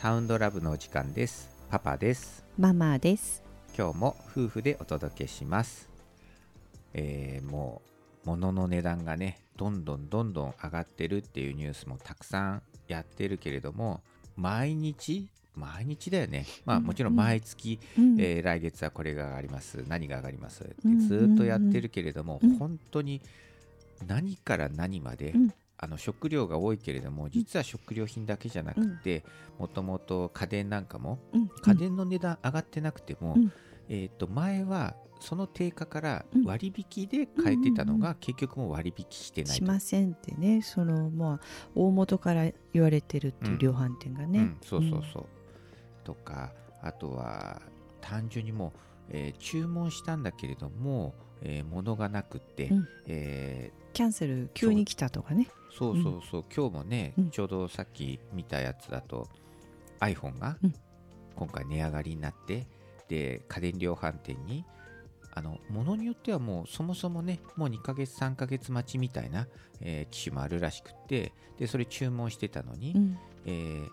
サウンドラブのお時間です。パパです。ママです。今日も夫婦でお届けします。えーもう物の値段がねどんどんどんどん上がってるっていうニュースもたくさんやってるけれども毎日毎日だよね。まあうんもちろん毎月、うん。えー来月はこれが上がります。何が上がりますってうん。ずっとやってるけれども、うん。本当に何から何まで、うんあの食料が多いけれども実は食料品だけじゃなくてもともと家電なんかもうん。家電の値段上がってなくても、うん。えー、と前はその定価からうん。割引で買えてたのが結局もう割引してないしと。ませんってね、そのまあ大元から言われてるっていう量販店がね。うん、そうそうそう。とかあとは単純にもう、えー注文したんだけれども、えー物がなくって、うん。えーキャンセル急に来たとかね。そう。そうそう、今日もね、うん。ちょうどさっき見たやつだと iPhone がうん。今回値上がりになって、で家電量販店にあの物によってはもうそもそもねもう2ヶ月3ヶ月待ちみたいな、えー機種もあるらしくってでそれ注文してたのに、うん。えー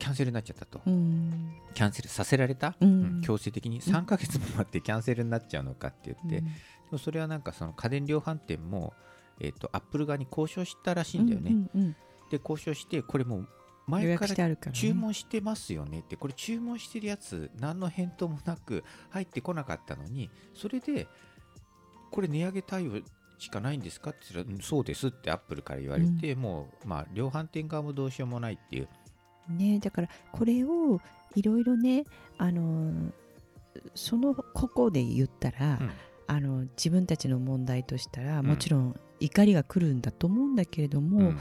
キャンセルになっちゃったと、うん。キャンセルさせられた、うん。うん。強制的に3ヶ月も待ってキャンセルになっちゃうのかって言って、うん。でもそれはなんかその家電量販店も、えー、とアップル側に交渉したらしいんだよね、うんうんで交渉してこれもう予前から。注文してますよねってこれ注文してるやつ何の返答もなく入ってこなかったのにそれでこれ値上げ対応しかないんですかって言ったらうんそうですってアップルから言われて、もうまあ量販店側もどうしようもないっていうね。だからこれをいろいろねあのーその個々で言ったら、うん。あの自分たちの問題としたらん。もちろん怒りが来るんだと思うんだけれども、うん。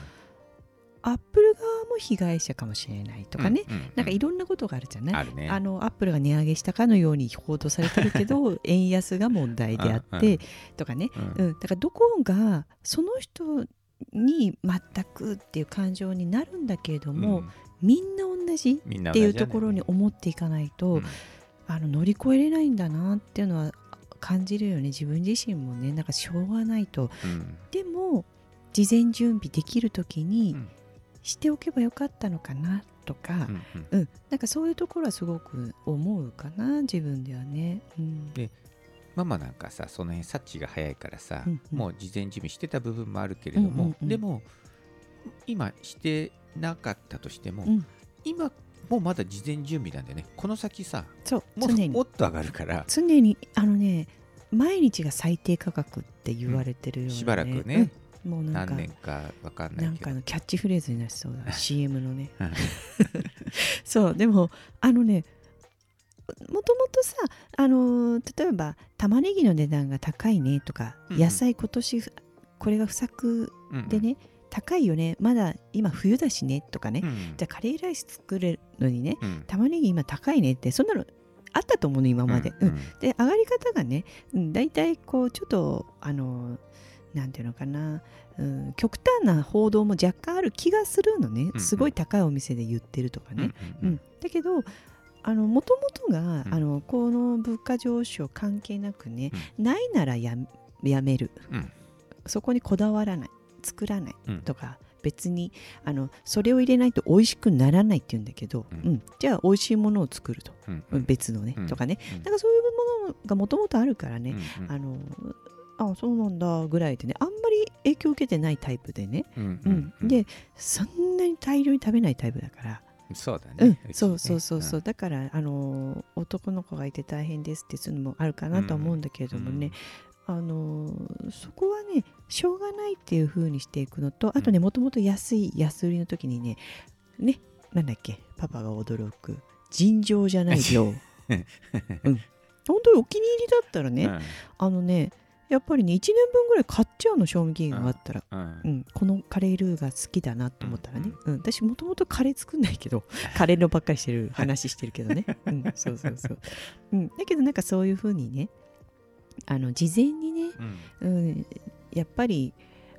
アップル側も被害者かもしれないとかね、うん。うん。なんかいろんなことがあるじゃない、あるね。あのアップルが値上げしたかのように報道されてるけど円安が問題であって、うん。うん。とかね、うん。うん、だからどこがその人に全くっていう感情になるんだけれども、うんみんな同じっていうところに思っていかないと、うん。あの乗り越えれないんだなっていうのは感じるよね。自分自身もね。なんかしょうがないと。うん。でも事前準備できる時にうん。しておけばよかったのかなとか、うんうん。うん。なんかそういうところはすごく思うかな自分ではね。うん。でママなんかさその辺察知が早いからさ、うんうん。もう事前準備してた部分もあるけれども、うんうんうん。でも今してなかったとしても、うん。今もうまだ事前準備なんだよねこの先さそうももっと上がるから常にあのね毎日が最低価格って言われてるような、ねしばらくね、うん。もうなんか何年かわかんなないんけど。かのキャッチフレーズになりそうだ CM のね。う んそうでもあのねもともとさあのー例えば玉ねぎの値段が高いねとか、うんうん。野菜今年これが不作うんでね、高いよね。まだ今冬だしね。とかね、うん。じゃあカレーライス作れるのにね。うん。玉ねぎ今高いね。ってそんなのあったと思うの今まで、うん。うん。で上がり方がね、うん、大体こうちょっとあのなんていうのかな、うん、極端な報道も若干ある気がするのね、うんすごい高いお店で言ってるとかね、うんうんだけどあのもともとが、うん。あのこの物価上昇関係なくね、ないならややめる。うん。そこにこだわらない作らないうん。とか、別にあのそれを入れないと美味しくならないって言うんだけど、うん。うん。じゃあ美味しいものを作ると、うんうん。別のね、うん。とかね。うん。なんかそういうものがもともとあるからね、うんうん。あのあそうなんだぐらいでね。あんまり影響を受けてないタイプでね、うんううん。んうん。でそんなに大量に食べないタイプだから、そうだうん。ね、そうそうそうう。そう、だからあの男の子がいて大変ですっていうのもあるかなとは思うんだけれどもね、あのそこはねしょうがないっていう風にしていくのとあとねもともと安い安売りの時にねねなんだっけパパが驚く尋常じゃない量、うん、本当にお気に入りだったらね、うん。あのねやっぱりね1年分ぐらい買っちゃうの賞味期限があったら、うん。うん、このカレールーが好きだなと思ったらね、うん。私もともとカレー作んないけど カレーのばっかりしてる話してるけどね、うん、そうそうそう、うん、だけどなんかそういうふうにねあの事前にね、うん。うん、やっぱり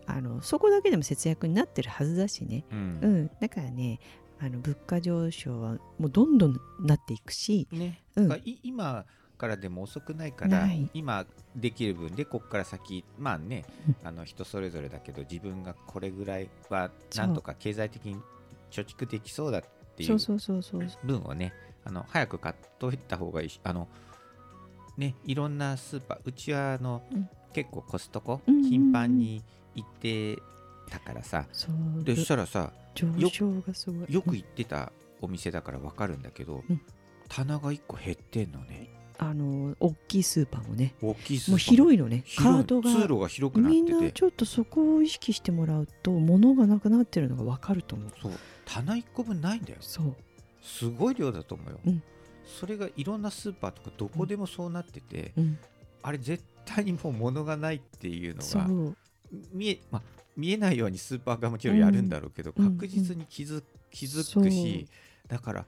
あのそこだけでも節約になってるはずだしね、ううんん、だからねあの物価上昇はもうどんどんなっていくし、ね、うん。今からでも遅くないから今できる分でここから先まあねあの人それぞれだけど自分がこれぐらいはなんとか経済的に貯蓄できそうだっっていう。分をねあの早く買っといた方がいいしあのねいろんなスーパーうちはあの、うん。結構コストコうんうんうん。頻繁に行ってたからさ、そう。でそしたらさ上昇がすごい。よく行ってたお店だから分かるんだけど、うん。棚が1個減ってんのね。あの大きいスーパーもね。大きいスーパーも。う広いのね。カードが通路が広くなっみんててなちょっとそこを意識してもらうと物がなくなってるのが分かると思う。そう。棚1個分ないんだよ。そう。すごい量だと思うよ、うんそれがいろんなスーパーとかどこでもそうなってて、うん。あれ絶対にもう物がないっていうのが見え,、まあ、見えないようにスーパーがもちろんやるんだろうけど、うん確実に気づ気づくし、だから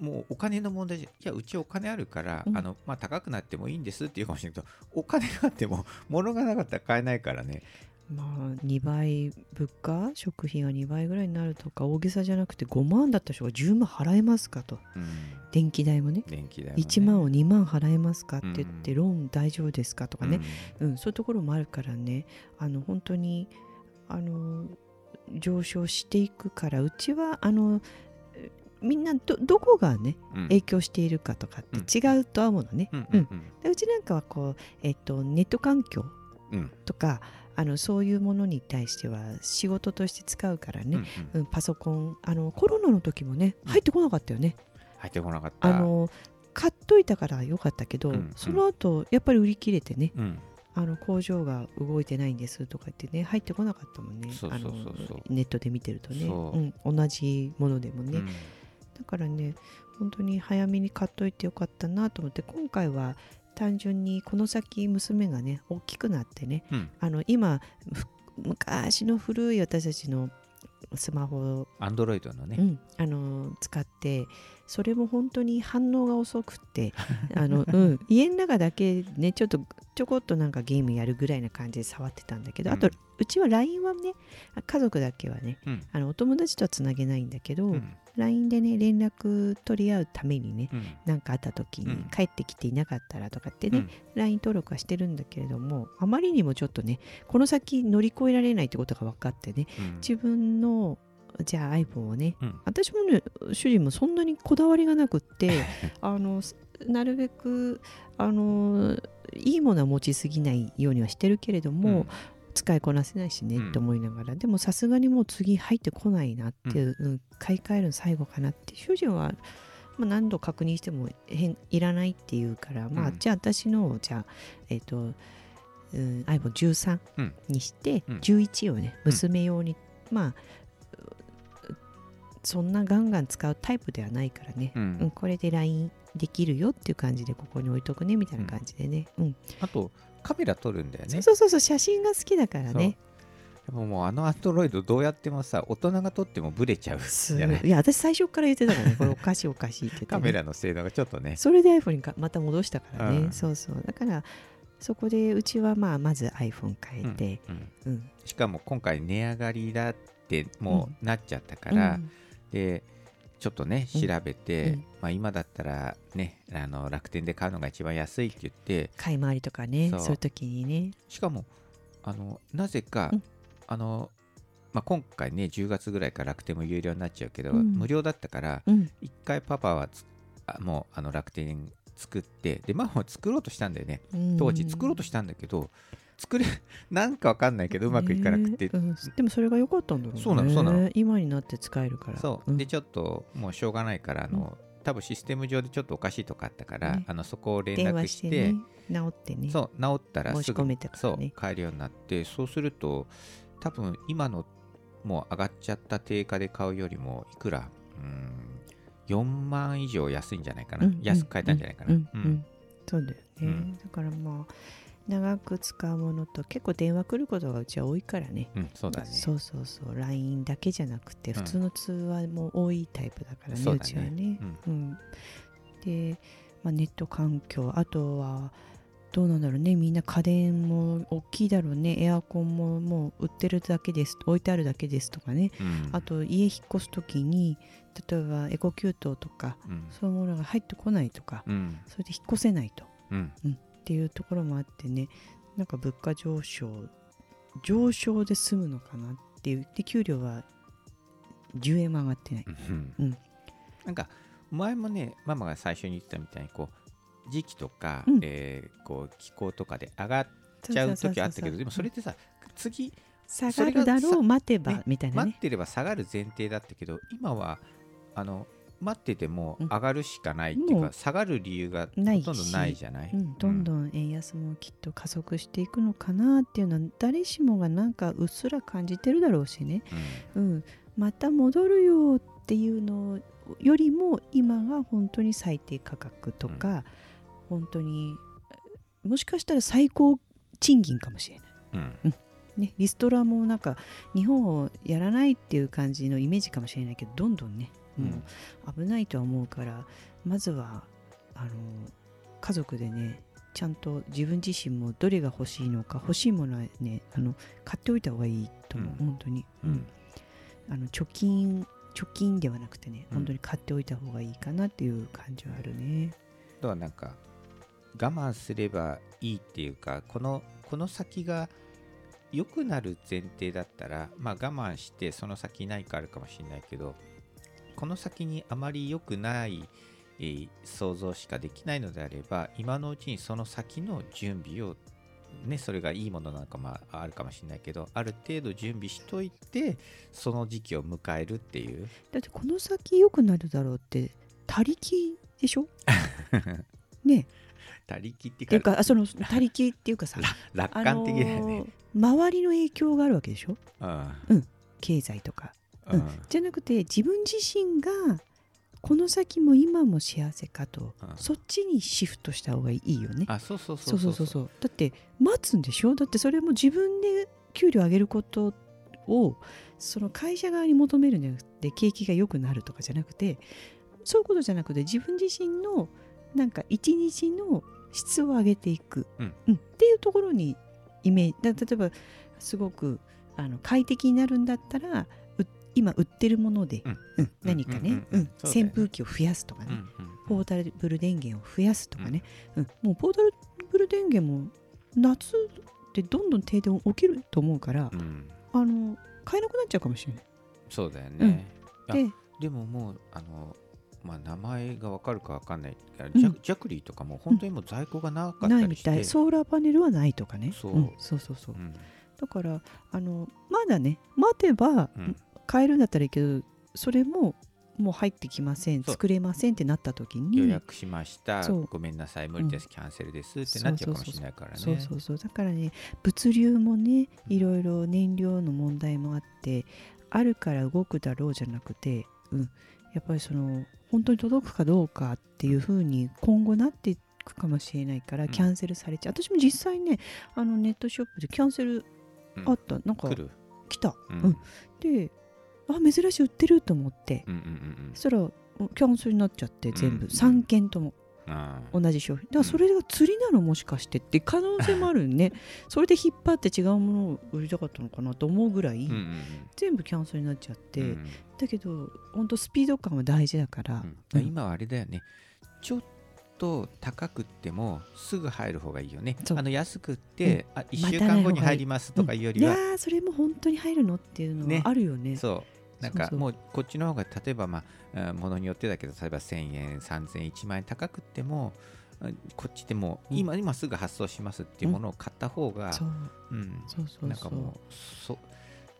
もうお金の問題じゃいやうちお金あるから、うん。あのまあ、高くなってもいいんですって言うかもしれないけどお金があっても物がなかったら買えないからねまあ2倍物価？食費が2倍ぐらいになるとか？大げさじゃなくて5万だった人が10万払えますかと。うん。電気代もね。電気代も、ね、1万を2万払えますかって言って、うん。ローン大丈夫ですかとかね、うん。うんそういうところもあるからね。あの本当にあの上昇していくからうちはあのえみんなどどこがねうん。影響しているかとかって違うとは思うのね、うん。ううん。ん。でうちなんかはこう、えっと、ネット環境うんとかあのそういうものに対しては仕事として使うからうんね、うん。うんパソコンあのコロナの時もねうん。入ってこなかったよね、入ってこなかった。あの買っといたからよかったけど、うんうん。その後やっぱり売り切れてねうん。あの工場が動いてないんですとか言ってね入ってこなかったもんね。ネットで見てるとね、そう。うん、同じものでもね、うん。だからね本当に早めに買っといてよかったなと思って今回は単純にこの先娘がね大きくなってねうん。あの今ふ昔の古い私たちのスマホを、アンドロイドのね、うん、あの使ってそれも本当に反応が遅くてあの、うん、家の中だけねちょっとちょこっとなんかゲームやるぐらいな感じで触ってたんだけど、あとうんうちは LINE はね家族だけはねうん。あのお友達とはつなげないんだけど、うん。LINE でね連絡取り合うためにねうん。何かあった時にうん。帰ってきていなかったらとかってね、うん。LINE 登録はしてるんだけれどもあまりにもちょっとねこの先乗り越えられないってことが分かってねうん。自分のじゃあ iPhone をねうん。私もね主人もそんなにこだわりがなくって あのすなるべくあのいいものは持ちすぎないようにはしてるけれども、使いこなせないしねうん。って思いながら、でもさすがにもう次入ってこないなっていう、うん買い替えるの最後かなって主人は、まあ、何度確認しても変いらないっていうから、まあうん。じゃあ私のをじゃあえっ、と、うん、iPhone13 うんにして、うん。11をねうん娘用に、まあうそんなガンガン使うタイプではないからね、ううんん、これで LINE できるよっていう感じでここに置いとくねみたいな感じでね、うん。あとカメラ撮るんだよね。そうそうそう写真が好きだからね。でももうあのアンドロイドどうやってもさ大人が撮ってもブレちゃう。い？いや私最初から言ってたからねこれおかしいおかしいってね、カメラの性能がちょっとね。それで iPhone にかまた戻したからね、うん。そうそう。だからそこでうちはまあまず iPhone 変えて、うんうん。しかも今回値上がりだってもうなっちゃったから、うん。でちょっとねうん。調べて、うん。まあ、今だったらねあの楽天で買うのが一番安いって言って買い回りとかねそそうういう時にね。しかもあのなぜか、うん。あのまあ、今回ね10月ぐらいから楽天も有料になっちゃうけど、うん。無料だったからうん。一回パパはもうあの楽天作ってでママも作ろうとしたんだよね。当時作ろうとしたんだけど作れ なんかわかんないけどうまくいかなくて、ねうん。でもそれが良かったんだろうね。そうなのそうなの。今になって使えるから。そう、ん。でちょっともうしょうがないからあの、多分システム上でちょっとおかしいとこあったから、ね。あのそこを連絡して。ね。直ってね。そう直ったらすぐね。そう買えるようになってそうすると多分今のもう上がっちゃった定価で買うよりもいくらうん4万以上安いんじゃないかな、うん。安く買えたんじゃないかな、うん。うん。うん。そうだよね、うん。だからまあ長く使うものと結構電話来ることがうちは多いからね。うんそうだね。そうそうそう。LINE だけじゃなくてうん。普通の通話も多いタイプだからね、そうだね。ちはね、うん。うん。で、まあ、ネット環境あとはどうなんだろうね。みんな家電も大きいだろうね。エアコンももう売ってるだけです。置いてあるだけですとかね。うん。あと家引っ越す時に例えばエコキュートとかうん。そういうものが入ってこないとかうん。それで引っ越せないと。うんっていうところもあってねなんか物価上昇上昇で済むのかなっていうで給料は10円も上がってない。うんうんなんか前もねママが最初に言ってたみたいにこう時期とか、うんえーこう気候とかで上がっちゃう時はあったけどでもそれってさ次下がるだろう待てばねみたいなね。待ってれば下がる前提だったけど今はあの待っててもうん。上がるしかないっていうか、下がる理由がほないしとんどないじゃない？うん、どんどん円安もきっと加速していくのかなっていうのは誰しもがなんかうっすら感じてるだろうしね、うん、また戻るよっていうのよりも今が本当に最低価格とか、本当にもしかしたら最高賃金かもしれない。うん。うん。ね、リストラもなんか日本をやらないっていう感じのイメージかもしれないけどどんどんねもう危ないとは思うからまずはあの家族でねちゃんと自分自身もどれが欲しいのか欲しいものはねあの買っておいた方がいいと思う、うん。本当に、うんうん。あの貯金貯金ではなくてねうん。本当に買っておいた方がいいかなっていう感じはあるね。あとはなんか我慢すればいいっていうかこのこの先が良くなる前提だったら、まあ、我慢してその先何かあるかもしれないけどこの先にあまり良くない、えー想像しかできないのであれば今のうちにその先の準備をね、それがいいものなのかまああるかもしれないけどある程度準備しといてその時期を迎えるっていう。だってこの先良くなるだろうって他力でしょ？ね。他力ってっていうかその他力っていうかさ 楽観的だよね、あのー周りの影響があるわけでしょ？うん。経済とか、ううん。んじゃなくて自分自身がこの先も今も幸せかと、うん。そっちにシフトした方がいいよね。あそうそうそそうう。そうそうそうだって待つんでしょ？だってそれも自分で給料上げることをその会社側に求めるんじゃなくて景気が良くなるとかじゃなくてそういうことじゃなくて自分自身のなんか一日の質を上げていく、うん。っていうところにイメージだ例えばすごくあの快適になるんだったらう今売ってるもので、うん。うん何かね、うん扇風機を増やすとかね、ポータブル電源を増やすとかね、うん。もうポータブル電源も夏ってどんどん停電起きると思うから、うん。あの買えなくなっちゃうかもしれない。そうだよね、あででももうあのまあ名前がわかるかわかんない。ジャジャクリーとかも本当にもう在庫がなかったないみたい。ソーラーパネルはないとかね。そう。ん。そうそうそう。うん。だからあのまだね待てばうん買えるんだったらいいけどそれももう入ってきません作れませんってなった時に予約しました。ごめんなさい無理です、キャンセルですってなっちゃうかもしれないからね。そうそうそうだからね物流もねいろいろ燃料の問題もあってあるから動くだろうじゃなくて、うん、やっぱりその本当に届くかどうかっていうふうに今後なっていくかもしれないからうん。キャンセルされちゃう、私も実際ねあのネットショップでキャンセルうんあった、なんか来た、うん。うん。であ珍しい売ってると思って。うんうんうんそしたらキャンセルになっちゃって全部、うん。3件とも。同じ商品。だからそれが釣りなのもしかしてって可能性もあるよね。それで引っ張って違うものを売りたかったのかなと思うぐらい、ーうんうん。全部キャンセルになっちゃって、うんうん。だけど本当スピード感は大事だから、うん。うん。今はあれだよね。ちょっと高くってもすぐ入る方がいいよね。あの安くって、あ1週間後に入りますとかいうよりは、いやーそれも本当に入るのっていうのね。はあるよね。そうなんかもうこっちの方が例えばまあものによってだけど例えば1000円3000円1万円高くってもあこっちでも今、今すぐ発送しますっていうものを買った方が、そう。うん。そうそうそう。なんかもうそ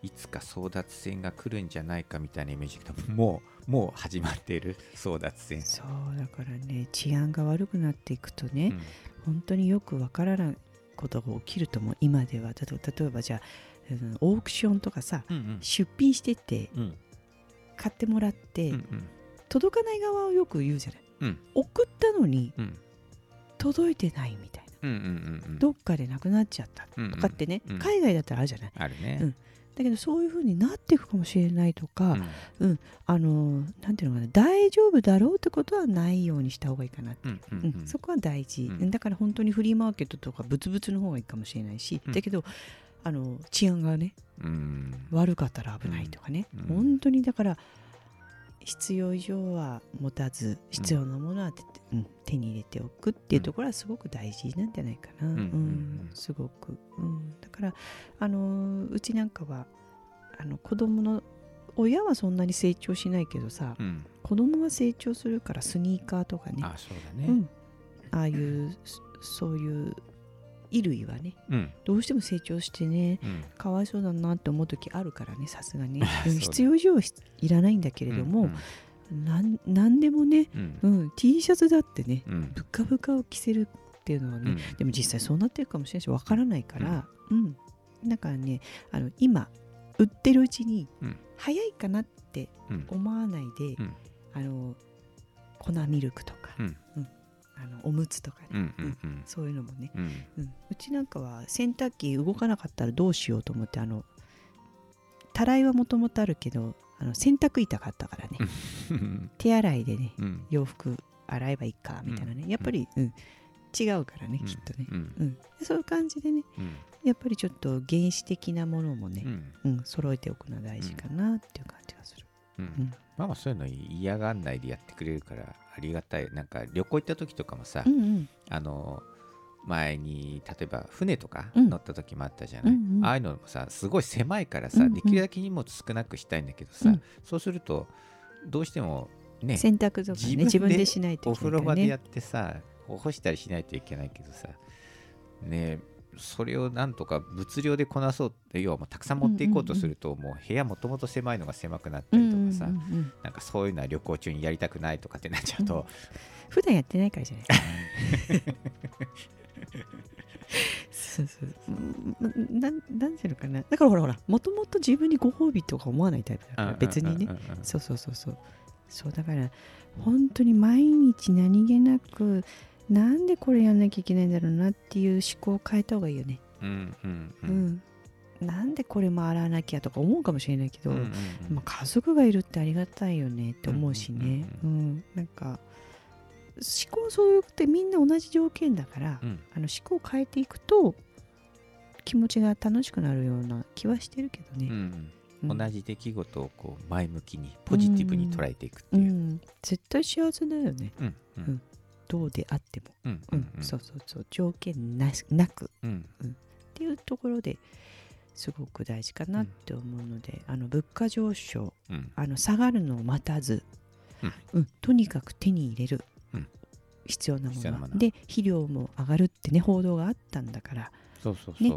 いつか争奪戦が来るんじゃないかみたいなイメージだけどもうもう始まっている争奪戦、そうだからね治安が悪くなっていくとね、うん。本当によくわからないことが起きると思う今では。例えば例えばじゃあ、うんオークションとかさうん出品してってうん。買ってもらって、うんうん。届かない側をよく言うじゃない、うん。送ったのにうん。届いてないみたいな。うんうんうんうん。どっかでなくなっちゃったうんうんとかってね、うん海外だったらあるじゃない。あるね、うん。だけどそういう風になっていくかもしれないとか、うん。あのなんていうのかな大丈夫だろうってことはないようにした方がいいかなって、うんうん。うんそこは大事、うん。だから本当にフリーマーケットとかブツブツの方がいいかもしれないし、うん。だけどあの治安がねうん。悪かったら危ないとかね、うん。本当にだから必要以上は持たず必要なものは手,、うん。手に入れておくっていうところはすごく大事なんじゃないかな、ん。うん。うん。すごく、うん、だからあのうちなんかはあの子供の親はそんなに成長しないけどさ、うん。子供が成長するからスニーカーとかね。あそうだね。うん、ああいうそそういう衣類はねうん。どうしても成長してねうん。かわいそうだなって思う時あるからねさすがに。必要以上はいらないんだけれども、なんなんでもね、うんうん T シャツだってねうんブカブカを着せるっていうのはね、うんでも実際そうなってるかもしれないしわからないから、うんだからねあの今売ってるうちにうん早いかなってうん思わないで、うんあの粉ミルクとか、うんあのおむつとかね、そういうのもね、うん。うん、うちなんかは洗濯機動かなかったらどうしようと思ってあのたらいはもともとあるけどあの洗濯板があったからね、う ん手洗いでねうん。洋服洗えばいいかみたいなね、やっぱり、うん、違うからね、きっとね、うん。うん、そういう感じでねうん。やっぱりちょっと原始的なものもねう、ん。うん。揃えておくのは大事かなっていう感じがする。うん。うん。まあまあそういうの嫌がんないでやってくれるからありがたい。なんか旅行行った時とかもさ、うんうん。あの前に例えば船とかうん。乗った時もあったじゃない、うんうん。ああいうのもさすごい狭いからさ、うんうん。できるだけ荷物少なくしたいんだけどさ、うん。そうするとどうしてもね洗濯とかね自分でしないとおいけないね。風呂場でやってさ干したりしないといけないけどさねそれをなんとか物量でこなそうって要はもうたくさん持っていこうとすると、もう部屋もともと狭いのが狭くなったりとかさ、うんうんうんうん。なんかそういうのは旅行中にやりたくないとかってなっちゃうと、普段やってないからじゃないそうそううん。ななん。ていうのかなだからほらほらもともと自分にご褒美とか思わないタイプだから別にねうん。うん。うん。うん。そうそうそうそうそうだから本当に毎日何気なくなんでこれやんなきゃいけないんだろうなっていう思考を変えた方がいいよね。うんうんううん。ん、なんでこれも洗わなきゃとか思うかもしれないけど、家族がいるってありがたいよねって思うしね、ううんなんか思考そういうってみんな同じ条件だから、うん。あの思考を変えていくと気持ちが楽しくなるような気はしてるけどね、うんうん。同じ出来事をこう前向きにポジティブに捉えていくってう。いう。ん、絶対幸せだよね。うんどうであっても、うん。うん。そうそうそう。条件なしなく。うん。っていうところですごく大事かなって思うので、あの物価上昇うん。あの下がるのを待たず、うん。うん。とにかく手に入れる、うん。必要なもの。の。で肥料も上がるってね報道があったんだからそうそうそう。ね。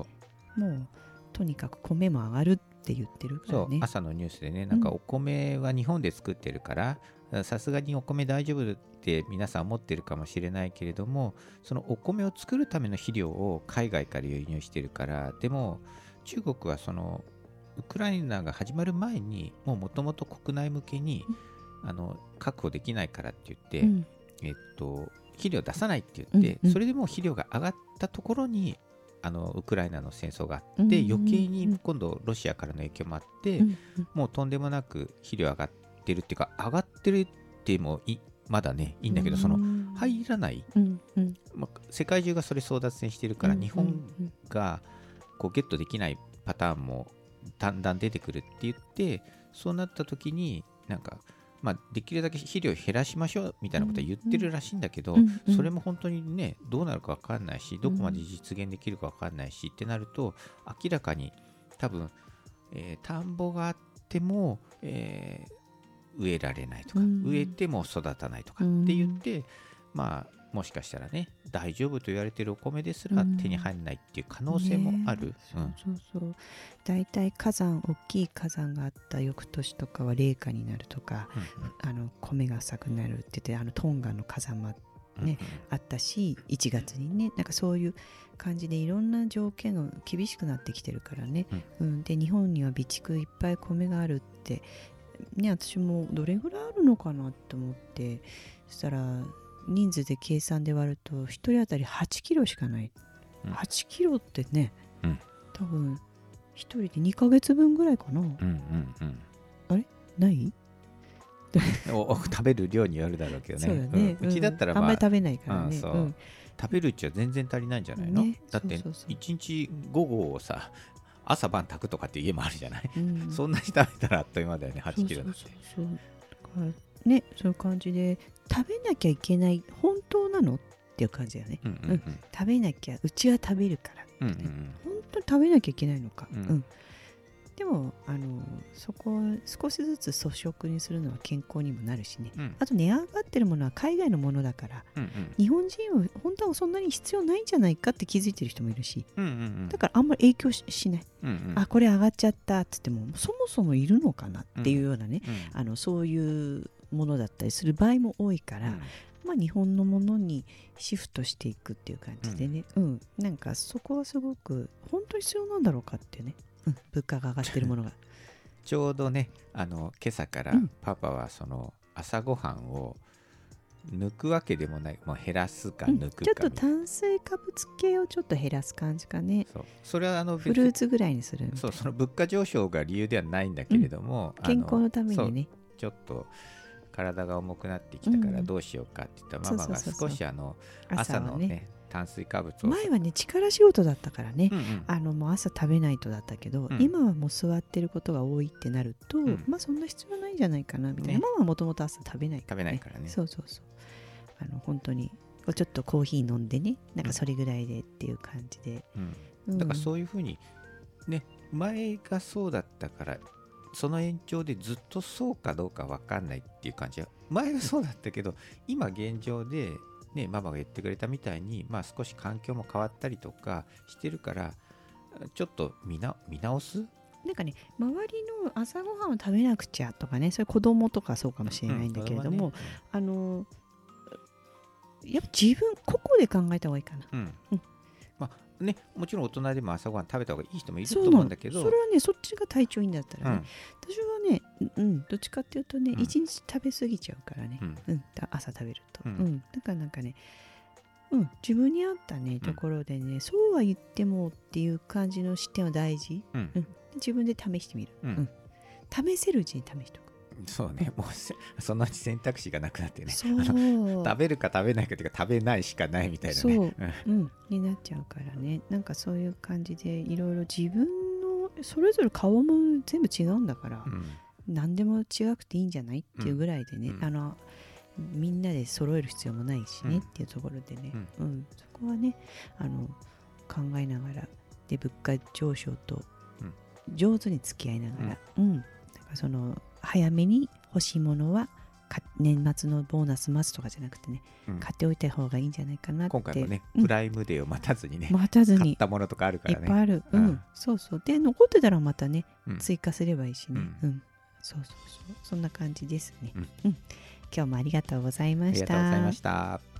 もうとにかく米も上がるって言ってるからね。朝のニュースでねなんかうんお米は日本で作ってるからさすがにお米大丈夫って皆さん思ってるかもしれないけれどもそのお米を作るための肥料を海外から輸入してるからでも中国はそのウクライナが始まる前にもうもともと国内向けにあの確保できないからって言って、うん。えっと、肥料出さないって言って、うんうん。それでもう肥料が上がったところにあのウクライナの戦争があって、うんうんうん余計に今度ロシアからの影響もあって、うんもうとんでもなく肥料上がってるっていうか上がってるってもいまだねいいんだけど、そのうん入らない、うんうん。まあ、世界中がそれ争奪戦してるから、うん日本がこうゲットできないパターンもだんだん出てくるって言ってそうなった時になんか、まあ、できるだけ肥料減らしましょうみたいなことは言ってるらしいんだけど、それも本当にねどうなるか分かんないしどこまで実現できるか分かんないし、ってなると明らかに多分、えー田んぼがあっても、えー植えられないとか、うん。植えても育たないとかって言って、まあもしかしたらね大丈夫と言われてるお米ですらうん。手に入らないっていう可能性もある、ねうん。そうそうそう。大体火山大きい火山があった翌年とかは冷夏になるとかあの米が浅くなるって言ってあのトンガの火山もうんねあったし1月にねなんかそういう感じでいろんな条件が厳しくなってきてるからね、うん。で日本には備蓄いっぱい米があるってね私もどれぐらいあるのかなって思って。そしたら人数で計算で割ると1人当たり8キロしかない、うん。8キロってね、うん。多分1人で2ヶ月分ぐらいかな、うんうんうん。ない、う んおお食べる量によるだろうけどね。そうだね、うん。うちだったら、うん。あんまあまり食べないからね、食べるうちは全然足りないんじゃないの、ね。だってそうそうそう。1日午後をさ朝晩炊くとかって家もあるじゃない、うん。そんなに食べたらあっという間だよね8キロだってそうねそういう感じで食べなきゃいけない本当なのっていう感じだよね。うんうんうん。食べなきゃうちは食べるからうんうん本当に食べなきゃいけないのか、うんでもあのそこを少しずつ粗食にするのは健康にもなるしね。うん。あと値上がってるものは海外のものだからうん日本人は本当はそんなに必要ないんじゃないかって気づいてる人もいるし。うんうんうん。だからあんまり影響ししない、うんうん。あこれ上がっちゃったっつってもそもそもいるのかなっていうようなね、うんあのそういうものだったりする場合も多いから、うん。まあ、日本のものにシフトしていくっていう感じでね、うん。なんかそこはすごく本当に必要なんだろうかっていうね、うん、物価が上がってるものが。ちょうどねあの今朝からうん。パパはその朝ごはんを抜くわけでもない。もう減らすかうん。抜くちょっと炭水化物系をちょっと減らす感じかね。そう。それはあの別フルーツぐらいにするそうその物価上昇が理由ではないんだけれども、あの健康のためにね。ちょっと体が重くなってきたからうん。どうしようかって言ったママが少しあの朝朝のね炭水化物を。前はね力仕事だったからね、うんうん。あのもう朝食べないとだったけど、うん。今はもう座ってることが多いってなると、ん。まあそんな必要ないんじゃないかなみたいな、ね。ママはもともと朝食べないから、ね、食べないからね。そうそうそう。あの本当にちょっとコーヒー飲んでね。なんかそれぐらいでっていう感じで、だからそういうふうにね前がそうだったからその延長でずっとそうかどうか分かんないっていう感じは。前はそうだったけど今現状でねママが言ってくれたみたいにまあ少し環境も変わったりとかしてるからちょっと見な見直す？なんかね周りの朝ごはんを食べなくちゃとかねそれ子供とかそうかもしれないんだけれども、うんあのやっぱ自分個々で考えた方がいいかな。うん。うん。まあねもちろん大人でも朝ごはん食べた方がいい人もいると思うんだけど。それはねそっちが体調いいんだったらね、うん。私はね、うん、どっちかっていうとね、うん。一日食べ過ぎちゃうからね、うん。朝食べると、ううん。んだからなんかね、うん、自分に合ったねところでね、そうは言ってもっていう感じの視点は大事、うん。自分で試してみる、うん。試せるうちに試しておく、そうね。もうせそのうち選択肢がなくなってね。食べるか食べないかっていうか食べないしかないみたいなね。そう。うん。うん、になっちゃうからね。なんかそういう感じでいろいろ自分のそれぞれ顔も全部違うんだから、うん何でも違くていいんじゃない？っていうぐらいでね、うん。あのみんなで揃える必要もないしね、うん。っていうところでね、ううん。そこはねあの考えながらで物価上昇と上手に付き合いながら、うん。なん。かその早めに欲しいものはか年末のボーナス待つとかじゃなくてね、うん。買っておいた方がいいんじゃないかなって。今回もね、うん。プライムデーを待たずにね、待たずに。買ったものとかあるかいっらね。ぱいある、うん。うん。そうそう。で残ってたらまたね、うん。追加すればいいしね、ううんそうそうそう。そんな感じですね、うん。うん。今日もありがとうございありました。がとうございました。